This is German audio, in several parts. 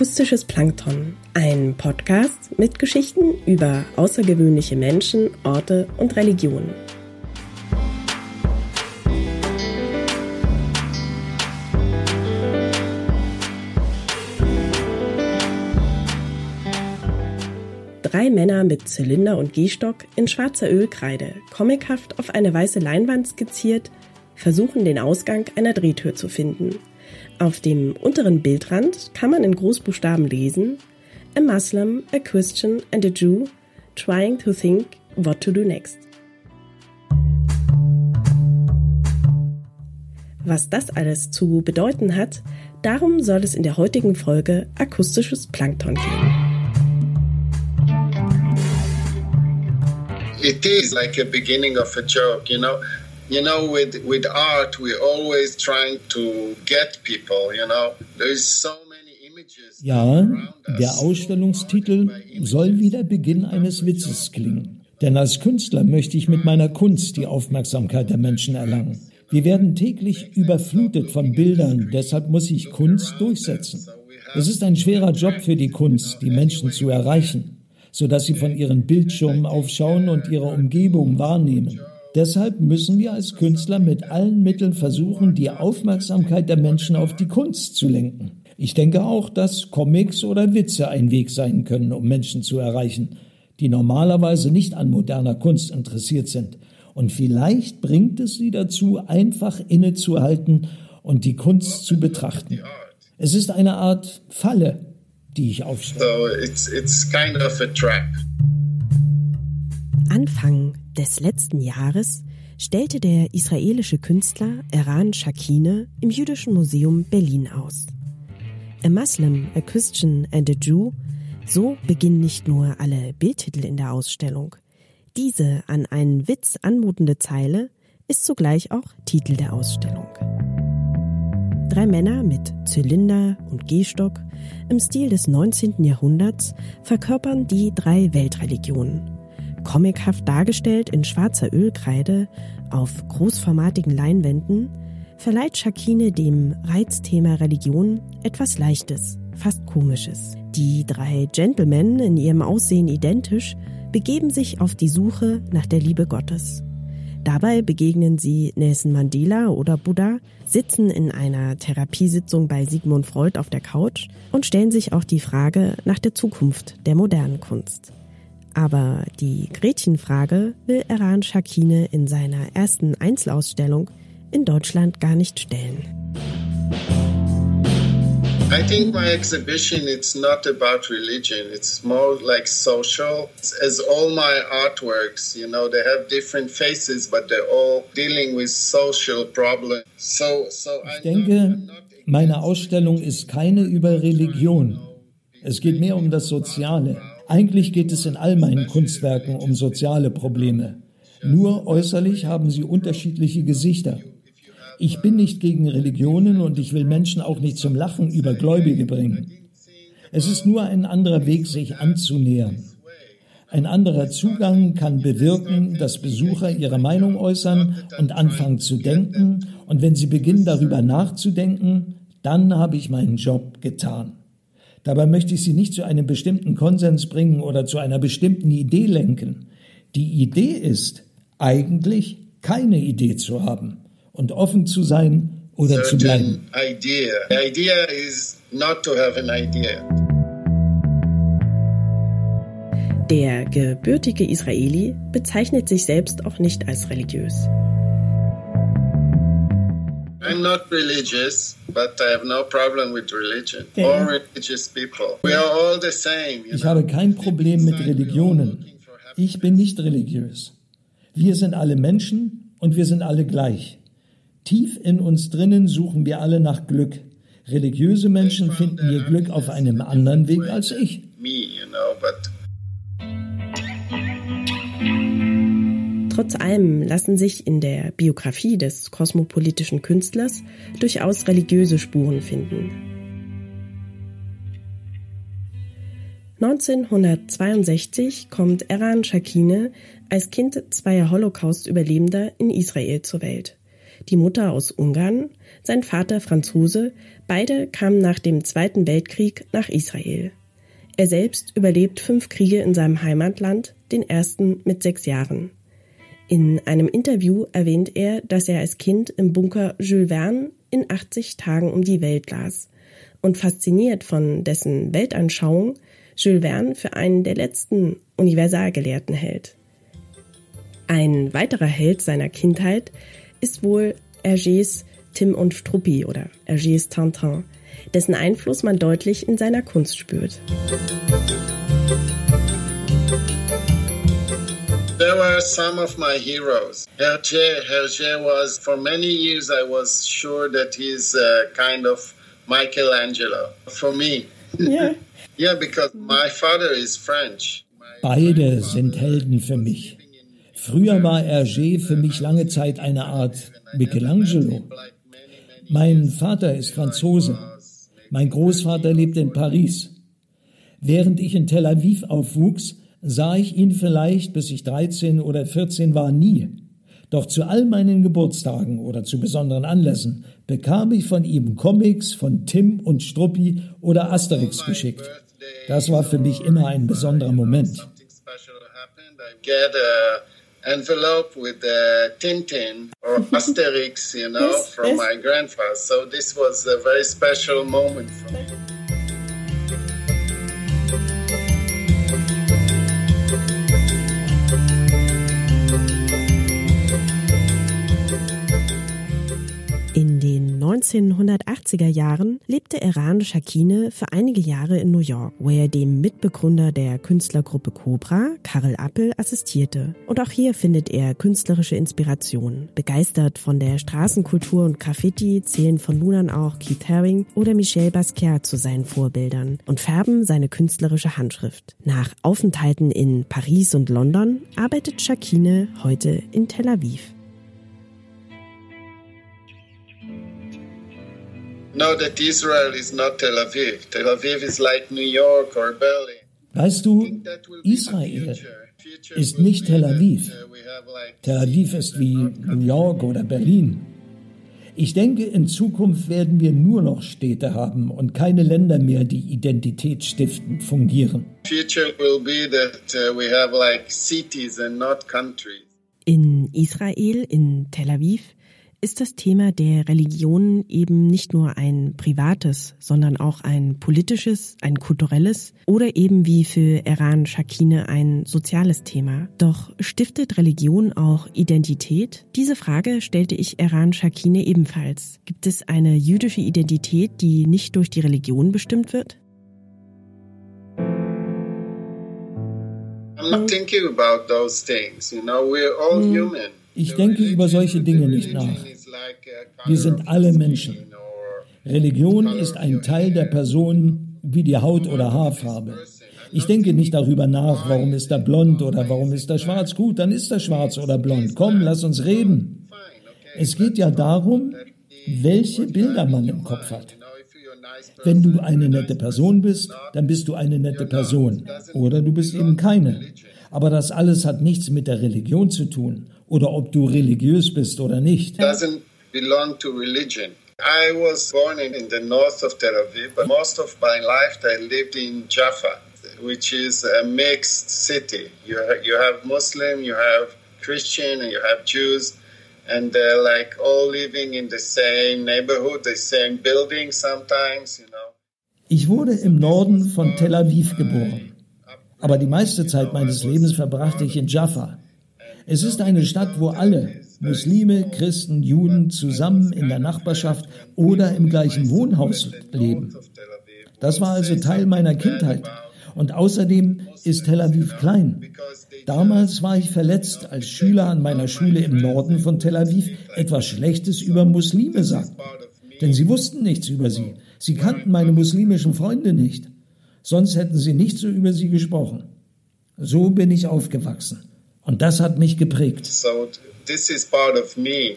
Akustisches Plankton, ein Podcast mit Geschichten über außergewöhnliche Menschen, Orte und Religionen. Drei Männer mit Zylinder und Gehstock in schwarzer Ölkreide, comichaft auf eine weiße Leinwand skizziert, versuchen den Ausgang einer Drehtür zu finden – auf dem unteren Bildrand kann man in Großbuchstaben lesen A Muslim, a Christian and a Jew trying to think what to do next. Was das alles zu bedeuten hat, darum soll es in der heutigen Folge Akustisches Plankton gehen. It is like a beginning of a joke, you know. You know with with art we're always trying to get people you know. There's so many images ja der Ausstellungstitel soll wie der Beginn eines Witzes klingen. Denn als Künstler möchte ich mit meiner Kunst die Aufmerksamkeit der Menschen erlangen. Wir werden täglich überflutet von Bildern deshalb muss ich Kunst durchsetzen. Es ist ein schwerer Job für die Kunst die Menschen zu erreichen sodass sie von ihren Bildschirmen aufschauen und ihre Umgebung wahrnehmen Deshalb müssen wir als Künstler mit allen Mitteln versuchen, die Aufmerksamkeit der Menschen auf die Kunst zu lenken. Ich denke auch, dass Comics oder Witze ein Weg sein können, um Menschen zu erreichen, die normalerweise nicht an moderner Kunst interessiert sind. Und vielleicht bringt es sie dazu, einfach innezuhalten und die Kunst zu betrachten. Es ist eine Art Falle, die ich aufstelle. So it's, it's kind of a trap. Anfang des letzten Jahres stellte der israelische Künstler Eran Shakine im Jüdischen Museum Berlin aus. A Muslim, a Christian and a Jew, so beginnen nicht nur alle Bildtitel in der Ausstellung. Diese an einen Witz anmutende Zeile ist zugleich auch Titel der Ausstellung. Drei Männer mit Zylinder und Gehstock im Stil des 19. Jahrhunderts verkörpern die drei Weltreligionen comichaft dargestellt in schwarzer Ölkreide auf großformatigen Leinwänden, verleiht Shakine dem Reizthema Religion etwas Leichtes, fast Komisches. Die drei Gentlemen, in ihrem Aussehen identisch, begeben sich auf die Suche nach der Liebe Gottes. Dabei begegnen sie Nelson Mandela oder Buddha, sitzen in einer Therapiesitzung bei Sigmund Freud auf der Couch und stellen sich auch die Frage nach der Zukunft der modernen Kunst. Aber die Gretchenfrage will Eran Shakine in seiner ersten Einzelausstellung in Deutschland gar nicht stellen. I think my exhibition it's not about religion. It's more like social. As all my artworks, you know, they have different faces, but they're all dealing with social problems. So, so ich denke, meine Ausstellung ist keine über Religion. Es geht mehr um das Soziale. Eigentlich geht es in all meinen Kunstwerken um soziale Probleme. Nur äußerlich haben sie unterschiedliche Gesichter. Ich bin nicht gegen Religionen und ich will Menschen auch nicht zum Lachen über Gläubige bringen. Es ist nur ein anderer Weg, sich anzunähern. Ein anderer Zugang kann bewirken, dass Besucher ihre Meinung äußern und anfangen zu denken. Und wenn sie beginnen darüber nachzudenken, dann habe ich meinen Job getan. Dabei möchte ich Sie nicht zu einem bestimmten Konsens bringen oder zu einer bestimmten Idee lenken. Die Idee ist, eigentlich keine Idee zu haben und offen zu sein oder zu bleiben. Idea. The idea is not to have an idea. Der gebürtige Israeli bezeichnet sich selbst auch nicht als religiös. I'm not religious, but I have no problem with religion or religious people. We are all the same. Ich habe kein Problem mit Religionen. Ich bin nicht religiös. Wir sind alle Menschen und wir sind alle gleich. Tief in uns drinnen suchen wir alle nach Glück. Religiöse Menschen finden ihr Glück auf einem anderen Weg als ich. Me, you know, but Trotz allem lassen sich in der Biografie des kosmopolitischen Künstlers durchaus religiöse Spuren finden. 1962 kommt Eran Shakine als Kind zweier Holocaust-Überlebender in Israel zur Welt. Die Mutter aus Ungarn, sein Vater Franzose, beide kamen nach dem Zweiten Weltkrieg nach Israel. Er selbst überlebt fünf Kriege in seinem Heimatland, den ersten mit sechs Jahren. In einem Interview erwähnt er, dass er als Kind im Bunker Jules Verne in 80 Tagen um die Welt las und fasziniert von dessen Weltanschauung Jules Verne für einen der letzten Universalgelehrten hält. Ein weiterer Held seiner Kindheit ist wohl Hergés Tim und Struppi oder Hergés Tintin, dessen Einfluss man deutlich in seiner Kunst spürt. There were some of my heroes. Hergé, Hergé was, for many years, I was sure that he's a kind of Michelangelo for me. Yeah. yeah, because my father is French. Beide sind Helden für mich. Früher war Hergé für mich lange Zeit eine Art Michelangelo. Mein Vater ist Franzose. Mein Großvater lebt in Paris. Während ich in Tel Aviv aufwuchs, sah ich ihn vielleicht, bis ich 13 oder 14 war, nie. Doch zu all meinen Geburtstagen oder zu besonderen Anlässen bekam ich von ihm Comics von Tim und Struppi oder Asterix geschickt. Das war für mich immer ein besonderer Moment. envelope with uh, Tintin or Asterix, you know, yes, from yes. my grandfather. So this was a very special moment for me. 1980er Jahren lebte Iran Shakine für einige Jahre in New York, wo er dem Mitbegründer der Künstlergruppe Cobra, Karel Appel, assistierte. Und auch hier findet er künstlerische Inspiration. Begeistert von der Straßenkultur und Graffiti zählen von nun an auch Keith Haring oder Michel Basquiat zu seinen Vorbildern und färben seine künstlerische Handschrift. Nach Aufenthalten in Paris und London arbeitet Shakine heute in Tel Aviv. Know that Israel is not Tel Aviv. Tel Aviv is like New York or Berlin. Weißt du, Israel ist nicht Tel Aviv. Tel Aviv ist wie New York oder Berlin. Ich denke, in Zukunft werden wir nur noch Städte haben und keine Länder mehr, die identitätsstiftend fungieren. In Israel, in Tel Aviv, ist das Thema der Religion eben nicht nur ein privates, sondern auch ein politisches, ein kulturelles oder eben wie für Iran Shakine ein soziales Thema. Doch stiftet Religion auch Identität? Diese Frage stellte ich Iran Shakine ebenfalls. Gibt es eine jüdische Identität, die nicht durch die Religion bestimmt wird? I'm not thinking about those things. You know, we're all hm. human. Ich denke über solche Dinge nicht nach. Wir sind alle Menschen. Religion ist ein Teil der Person wie die Haut oder Haarfarbe. Ich denke nicht darüber nach, warum ist er blond oder warum ist er schwarz. Gut, dann ist er schwarz oder blond. Komm, lass uns reden. Es geht ja darum, welche Bilder man im Kopf hat. Wenn du eine nette Person bist, dann bist du eine nette Person. Oder du bist eben keine. Aber das alles hat nichts mit der Religion zu tun oder ob du religiös bist oder nicht. Doesn't belong to religion. I was born in, in the north of Tel Aviv, but most of my life I lived in Jaffa, which is a mixed city. You, ha- you have Muslim, you have Christian, and you have Jews, and they're like all living in the same neighborhood, the same building sometimes, you know. Ich wurde im Norden von Tel Aviv geboren, aber die meiste Zeit meines Lebens verbrachte ich in Jaffa. Es ist eine Stadt, wo alle, Muslime, Christen, Juden zusammen in der Nachbarschaft oder im gleichen Wohnhaus leben. Das war also Teil meiner Kindheit. Und außerdem ist Tel Aviv klein. Damals war ich verletzt, als Schüler an meiner Schule im Norden von Tel Aviv etwas Schlechtes über Muslime sagten. Denn sie wussten nichts über sie. Sie kannten meine muslimischen Freunde nicht. Sonst hätten sie nicht so über sie gesprochen. So bin ich aufgewachsen. Und das hat mich geprägt. So this is part of me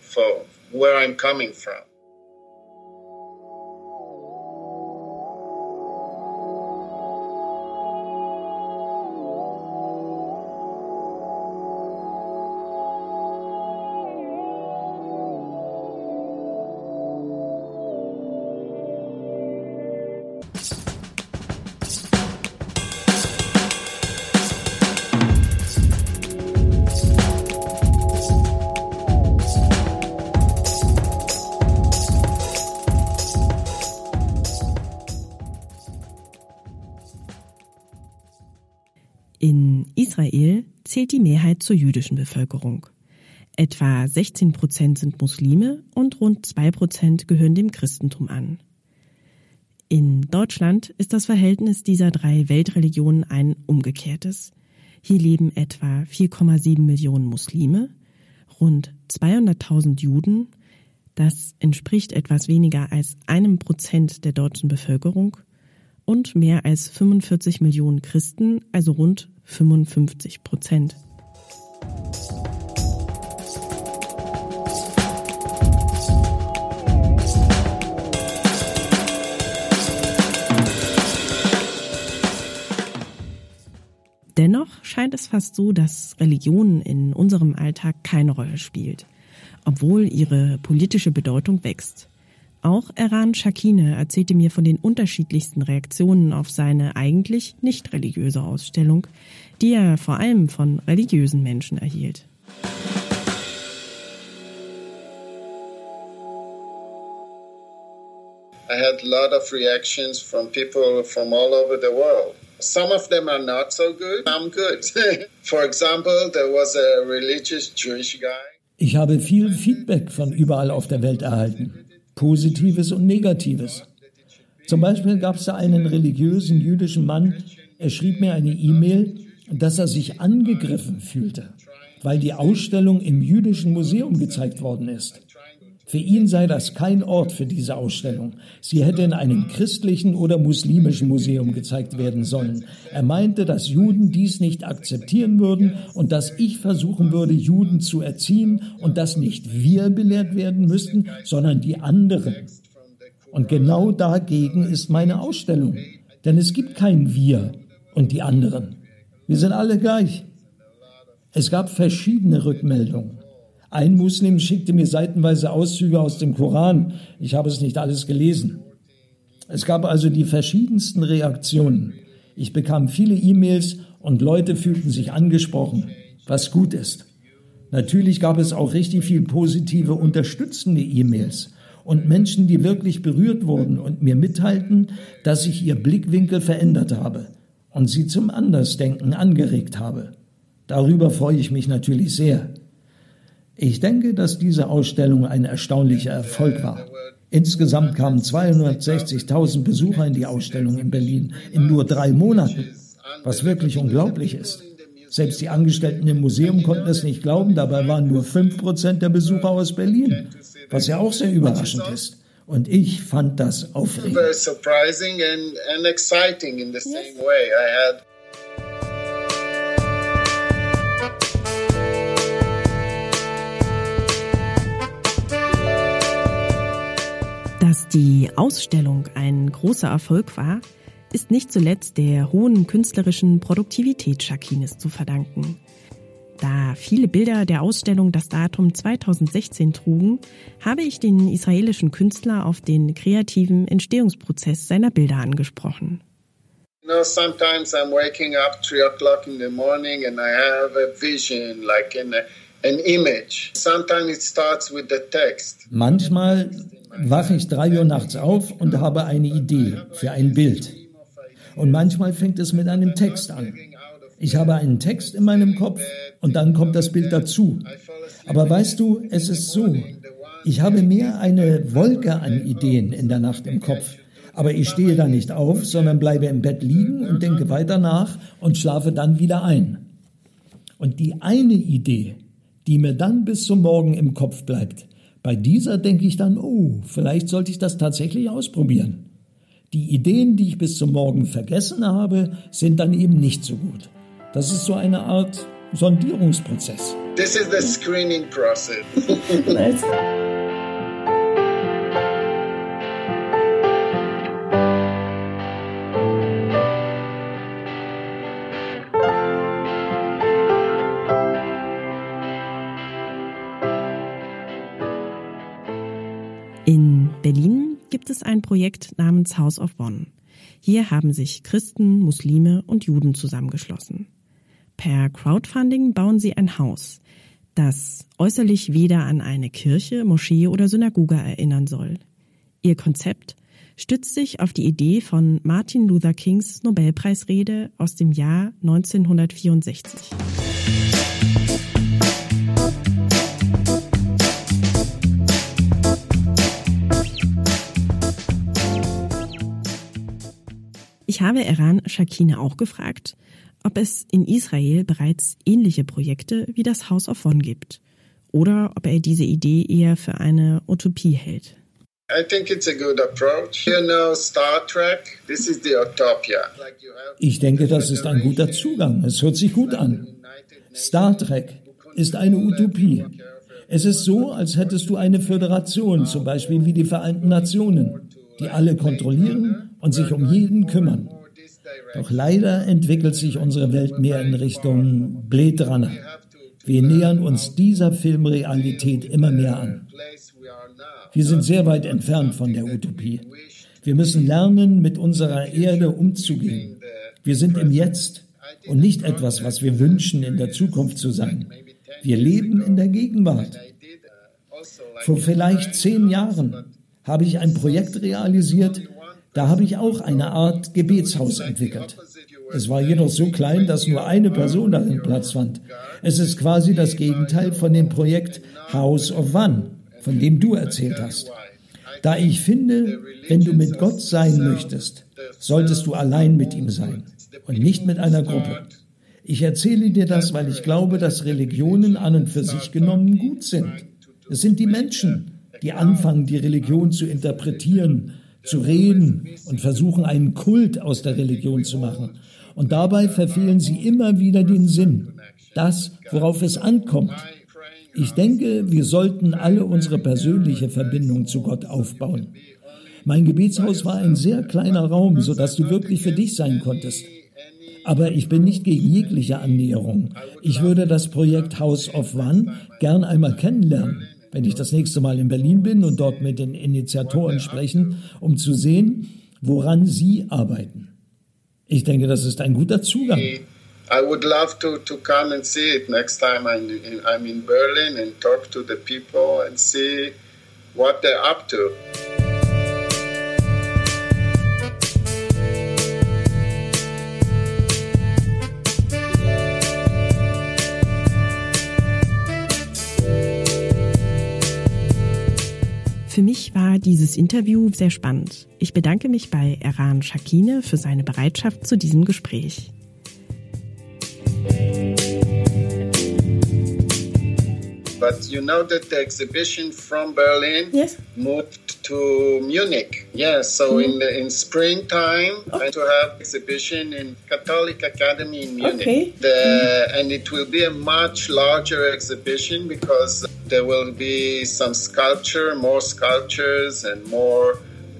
for where I'm coming from. Israel zählt die Mehrheit zur jüdischen Bevölkerung. Etwa 16 Prozent sind Muslime und rund zwei Prozent gehören dem Christentum an. In Deutschland ist das Verhältnis dieser drei Weltreligionen ein umgekehrtes. Hier leben etwa 4,7 Millionen Muslime, rund 200.000 Juden, das entspricht etwas weniger als einem Prozent der deutschen Bevölkerung, und mehr als 45 Millionen Christen, also rund 55 Prozent. Dennoch scheint es fast so, dass Religion in unserem Alltag keine Rolle spielt, obwohl ihre politische Bedeutung wächst. Auch Eran Shakine erzählte mir von den unterschiedlichsten Reaktionen auf seine eigentlich nicht religiöse Ausstellung, die er vor allem von religiösen Menschen erhielt. I had a lot of reactions from people from all over the world. Some of them are not so good. I'm good. For example, there was a religious Jewish guy. Ich habe viel Feedback von überall auf der Welt erhalten. Positives und Negatives. Zum Beispiel gab es da einen religiösen jüdischen Mann, er schrieb mir eine E-Mail, dass er sich angegriffen fühlte, weil die Ausstellung im jüdischen Museum gezeigt worden ist. Für ihn sei das kein Ort für diese Ausstellung. Sie hätte in einem christlichen oder muslimischen Museum gezeigt werden sollen. Er meinte, dass Juden dies nicht akzeptieren würden und dass ich versuchen würde, Juden zu erziehen und dass nicht wir belehrt werden müssten, sondern die anderen. Und genau dagegen ist meine Ausstellung. Denn es gibt kein Wir und die anderen. Wir sind alle gleich. Es gab verschiedene Rückmeldungen. Ein Muslim schickte mir seitenweise Auszüge aus dem Koran. Ich habe es nicht alles gelesen. Es gab also die verschiedensten Reaktionen. Ich bekam viele E-Mails und Leute fühlten sich angesprochen, was gut ist. Natürlich gab es auch richtig viel positive, unterstützende E-Mails und Menschen, die wirklich berührt wurden und mir mitteilten, dass ich ihr Blickwinkel verändert habe und sie zum Andersdenken angeregt habe. Darüber freue ich mich natürlich sehr. Ich denke, dass diese Ausstellung ein erstaunlicher Erfolg war. Insgesamt kamen 260.000 Besucher in die Ausstellung in Berlin in nur drei Monaten, was wirklich unglaublich ist. Selbst die Angestellten im Museum konnten es nicht glauben, dabei waren nur 5% der Besucher aus Berlin, was ja auch sehr überraschend ist. Und ich fand das aufregend. Dass die Ausstellung ein großer Erfolg war, ist nicht zuletzt der hohen künstlerischen Produktivität Shakines zu verdanken. Da viele Bilder der Ausstellung das Datum 2016 trugen, habe ich den israelischen Künstler auf den kreativen Entstehungsprozess seiner Bilder angesprochen. You know, sometimes I'm waking up three o'clock in the morning and I have a vision, like in a, Manchmal wache ich drei Uhr nachts auf und habe eine Idee für ein Bild. Und manchmal fängt es mit einem Text an. Ich habe einen Text in meinem Kopf und dann kommt das Bild dazu. Aber weißt du, es ist so, ich habe mehr eine Wolke an Ideen in der Nacht im Kopf. Aber ich stehe da nicht auf, sondern bleibe im Bett liegen und denke weiter nach und schlafe dann wieder ein. Und die eine Idee, die mir dann bis zum Morgen im Kopf bleibt, bei dieser denke ich dann, oh, vielleicht sollte ich das tatsächlich ausprobieren. Die Ideen, die ich bis zum Morgen vergessen habe, sind dann eben nicht so gut. Das ist so eine Art Sondierungsprozess. This is the screening process. gibt es ein Projekt namens House of One. Hier haben sich Christen, Muslime und Juden zusammengeschlossen. Per Crowdfunding bauen sie ein Haus, das äußerlich weder an eine Kirche, Moschee oder Synagoge erinnern soll. Ihr Konzept stützt sich auf die Idee von Martin Luther Kings Nobelpreisrede aus dem Jahr 1964. Ich habe Eran Shakine auch gefragt, ob es in Israel bereits ähnliche Projekte wie das House of One gibt oder ob er diese Idee eher für eine Utopie hält. Ich denke, das ist ein guter Zugang. Es hört sich gut an. Star Trek ist eine Utopie. Es ist so, als hättest du eine Föderation, zum Beispiel wie die Vereinten Nationen, die alle kontrollieren und sich um jeden kümmern. Doch leider entwickelt sich unsere Welt mehr in Richtung Blade Runner. Wir nähern uns dieser Filmrealität immer mehr an. Wir sind sehr weit entfernt von der Utopie. Wir müssen lernen, mit unserer Erde umzugehen. Wir sind im Jetzt und nicht etwas, was wir wünschen, in der Zukunft zu sein. Wir leben in der Gegenwart. Vor vielleicht zehn Jahren habe ich ein Projekt realisiert, da habe ich auch eine Art Gebetshaus entwickelt. Es war jedoch so klein, dass nur eine Person darin Platz fand. Es ist quasi das Gegenteil von dem Projekt House of One, von dem du erzählt hast. Da ich finde, wenn du mit Gott sein möchtest, solltest du allein mit ihm sein und nicht mit einer Gruppe. Ich erzähle dir das, weil ich glaube, dass Religionen an und für sich genommen gut sind. Es sind die Menschen, die anfangen, die Religion zu interpretieren, zu reden und versuchen, einen Kult aus der Religion zu machen. Und dabei verfehlen sie immer wieder den Sinn, das, worauf es ankommt. Ich denke, wir sollten alle unsere persönliche Verbindung zu Gott aufbauen. Mein Gebetshaus war ein sehr kleiner Raum, sodass du wirklich für dich sein konntest. Aber ich bin nicht gegen jegliche Annäherung. Ich würde das Projekt House of One gern einmal kennenlernen, wenn ich das nächste Mal in Berlin bin und dort mit den Initiatoren sprechen, um zu sehen, woran sie arbeiten. Ich denke, das ist ein guter Zugang. I would love to, to come and see it next time I'm in, I'm in Berlin and talk to the people and see what they're up to. Für mich war dieses Interview sehr spannend. Ich bedanke mich bei Eran Shakine für seine Bereitschaft zu diesem Gespräch. But you know that the exhibition from Berlin yes. moved to Munich. Yes, so mm. in the, in springtime, oh. To have exhibition in Catholic Academy in Munich. Okay. The, and it will be a much larger exhibition because there will be some sculpture, more sculptures, and more.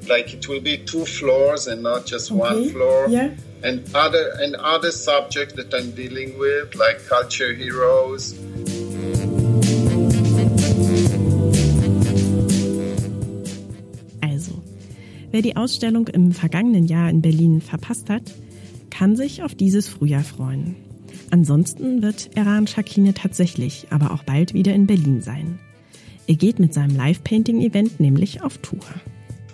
Like it will be two floors and not just okay. one floor. Yeah. And other and other subjects that I'm dealing with, like culture heroes. Wer die Ausstellung im vergangenen Jahr in Berlin verpasst hat, kann sich auf dieses Frühjahr freuen. Ansonsten wird Eran Shakine tatsächlich aber auch bald wieder in Berlin sein. Er geht mit seinem Live-Painting-Event nämlich auf Tour.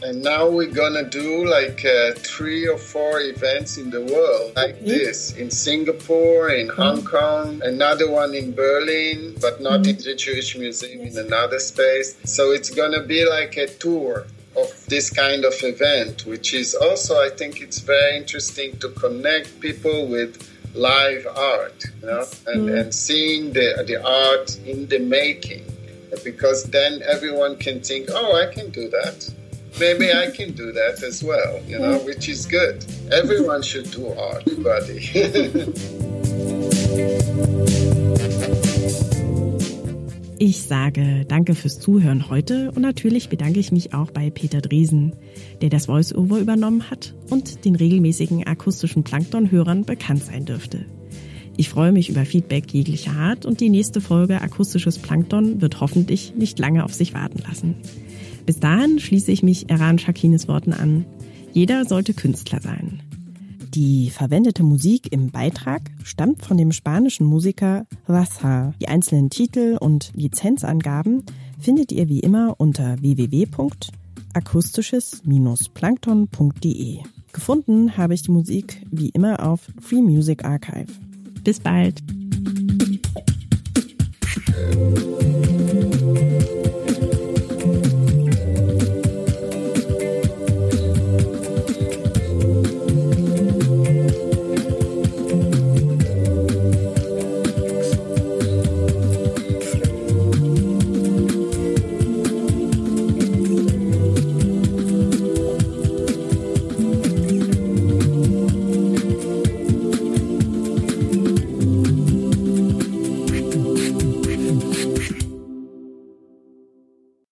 And now we're gonna do like uh, three or four events in the world like okay. this in Singapore, in oh. Hong Kong, another one in Berlin, but not mm. in the Jewish Museum in another space. So it's gonna be like a tour. of this kind of event, which is also, I think it's very interesting to connect people with live art, you know, and, mm. and seeing the, the art in the making, because then everyone can think, oh, I can do that. Maybe I can do that as well, you know, which is good. Everyone should do art, buddy. Ich sage danke fürs Zuhören heute und natürlich bedanke ich mich auch bei Peter Dresen, der das Voice-Over übernommen hat und den regelmäßigen akustischen Plankton-Hörern bekannt sein dürfte. Ich freue mich über Feedback jeglicher Art und die nächste Folge Akustisches Plankton wird hoffentlich nicht lange auf sich warten lassen. Bis dahin schließe ich mich Eran Shakines Worten an. Jeder sollte Künstler sein. Die verwendete Musik im Beitrag stammt von dem spanischen Musiker Raza. Die einzelnen Titel und Lizenzangaben findet ihr wie immer unter www.akustisches-plankton.de. Gefunden habe ich die Musik wie immer auf Free Music Archive. Bis bald!